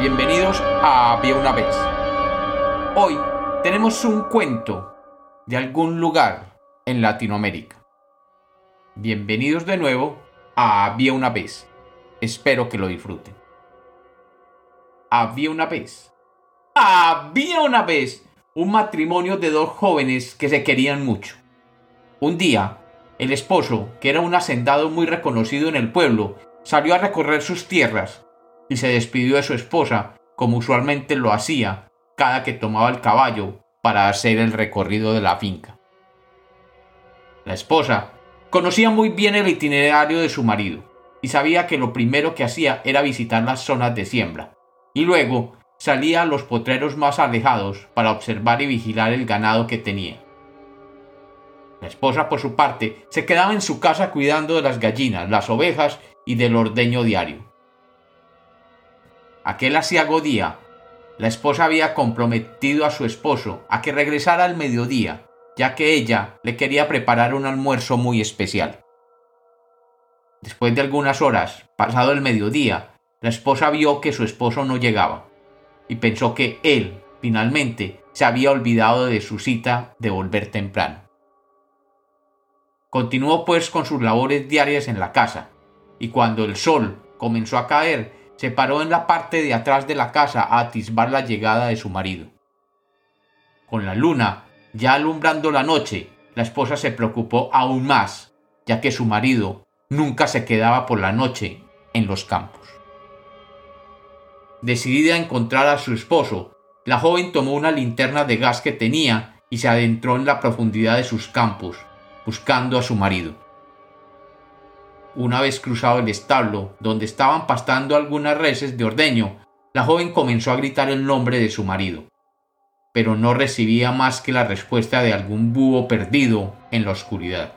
bienvenidos a Había una vez. Hoy tenemos un cuento de algún lugar en Latinoamérica. Bienvenidos de nuevo a Había una vez. Espero que lo disfruten. Había una vez. Había una vez un matrimonio de dos jóvenes que se querían mucho. Un día, el esposo, que era un hacendado muy reconocido en el pueblo, salió a recorrer sus tierras y se despidió de su esposa como usualmente lo hacía cada que tomaba el caballo para hacer el recorrido de la finca. La esposa conocía muy bien el itinerario de su marido y sabía que lo primero que hacía era visitar las zonas de siembra y luego salía a los potreros más alejados para observar y vigilar el ganado que tenía. La esposa, por su parte, se quedaba en su casa cuidando de las gallinas, las ovejas y del ordeño diario. Aquel asiago día, la esposa había comprometido a su esposo a que regresara al mediodía, ya que ella le quería preparar un almuerzo muy especial. Después de algunas horas, pasado el mediodía, la esposa vio que su esposo no llegaba y pensó que él, finalmente, se había olvidado de su cita de volver temprano. Continuó pues con sus labores diarias en la casa, y cuando el sol comenzó a caer, se paró en la parte de atrás de la casa a atisbar la llegada de su marido. Con la luna ya alumbrando la noche, la esposa se preocupó aún más, ya que su marido nunca se quedaba por la noche en los campos. Decidida a encontrar a su esposo, la joven tomó una linterna de gas que tenía y se adentró en la profundidad de sus campos, buscando a su marido. Una vez cruzado el establo, donde estaban pastando algunas reses de ordeño, la joven comenzó a gritar el nombre de su marido, pero no recibía más que la respuesta de algún búho perdido en la oscuridad.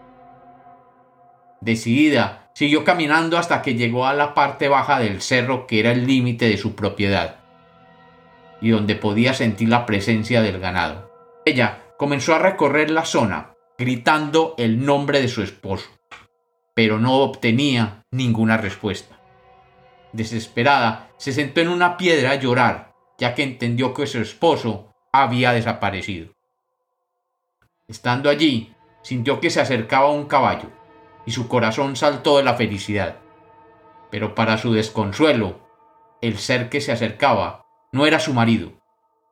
Decidida, Siguió caminando hasta que llegó a la parte baja del cerro que era el límite de su propiedad y donde podía sentir la presencia del ganado. Ella comenzó a recorrer la zona, gritando el nombre de su esposo, pero no obtenía ninguna respuesta. Desesperada, se sentó en una piedra a llorar, ya que entendió que su esposo había desaparecido. Estando allí, sintió que se acercaba un caballo y su corazón saltó de la felicidad. Pero para su desconsuelo, el ser que se acercaba no era su marido,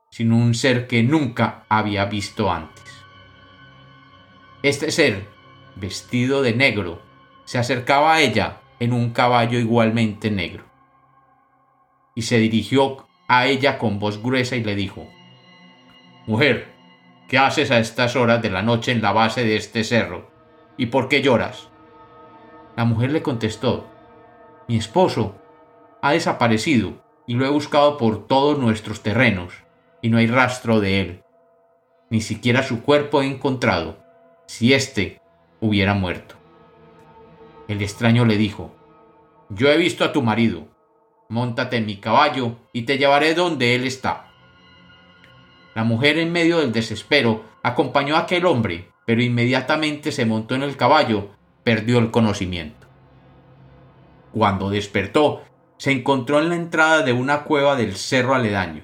sino un ser que nunca había visto antes. Este ser, vestido de negro, se acercaba a ella en un caballo igualmente negro. Y se dirigió a ella con voz gruesa y le dijo, Mujer, ¿qué haces a estas horas de la noche en la base de este cerro? ¿Y por qué lloras? La mujer le contestó, Mi esposo ha desaparecido y lo he buscado por todos nuestros terrenos y no hay rastro de él. Ni siquiera su cuerpo he encontrado, si éste hubiera muerto. El extraño le dijo, Yo he visto a tu marido, móntate en mi caballo y te llevaré donde él está. La mujer en medio del desespero acompañó a aquel hombre, pero inmediatamente se montó en el caballo perdió el conocimiento. Cuando despertó, se encontró en la entrada de una cueva del cerro aledaño,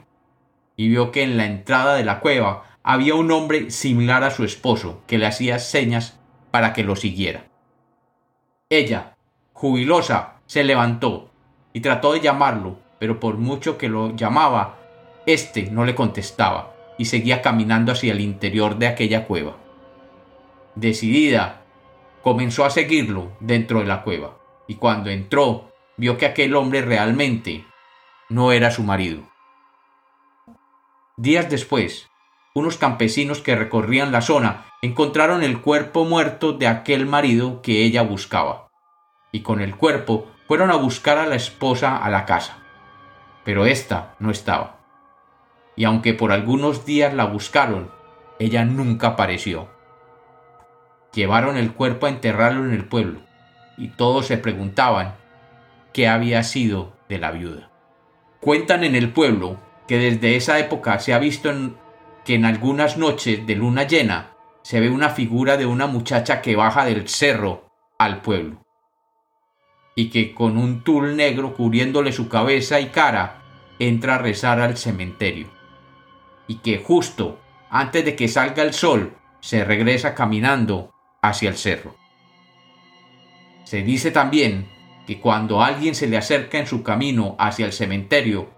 y vio que en la entrada de la cueva había un hombre similar a su esposo que le hacía señas para que lo siguiera. Ella, jubilosa, se levantó y trató de llamarlo, pero por mucho que lo llamaba, éste no le contestaba y seguía caminando hacia el interior de aquella cueva. Decidida comenzó a seguirlo dentro de la cueva, y cuando entró vio que aquel hombre realmente no era su marido. Días después, unos campesinos que recorrían la zona encontraron el cuerpo muerto de aquel marido que ella buscaba, y con el cuerpo fueron a buscar a la esposa a la casa, pero ésta no estaba. Y aunque por algunos días la buscaron, ella nunca apareció llevaron el cuerpo a enterrarlo en el pueblo, y todos se preguntaban qué había sido de la viuda. Cuentan en el pueblo que desde esa época se ha visto que en algunas noches de luna llena se ve una figura de una muchacha que baja del cerro al pueblo, y que con un tul negro cubriéndole su cabeza y cara, entra a rezar al cementerio y que justo antes de que salga el sol se regresa caminando hacia el cerro. Se dice también que cuando alguien se le acerca en su camino hacia el cementerio,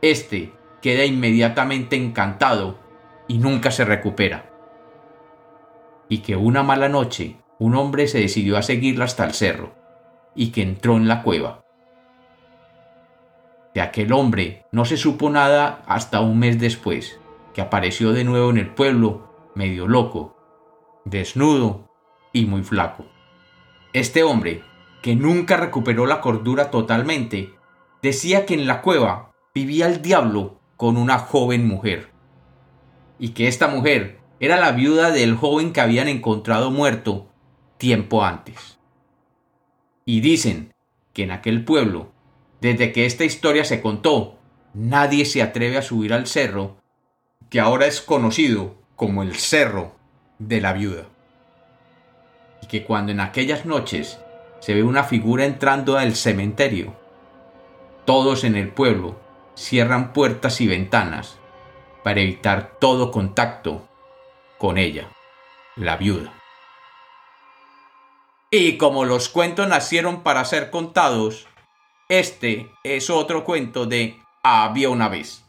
éste queda inmediatamente encantado y nunca se recupera. Y que una mala noche un hombre se decidió a seguirla hasta el cerro y que entró en la cueva. De aquel hombre no se supo nada hasta un mes después, que apareció de nuevo en el pueblo, medio loco, desnudo y muy flaco. Este hombre, que nunca recuperó la cordura totalmente, decía que en la cueva vivía el diablo con una joven mujer, y que esta mujer era la viuda del joven que habían encontrado muerto tiempo antes. Y dicen que en aquel pueblo, desde que esta historia se contó, nadie se atreve a subir al cerro que ahora es conocido como el Cerro de la Viuda. Y que cuando en aquellas noches se ve una figura entrando al cementerio, todos en el pueblo cierran puertas y ventanas para evitar todo contacto con ella, la viuda. Y como los cuentos nacieron para ser contados, este es otro cuento de Había una vez.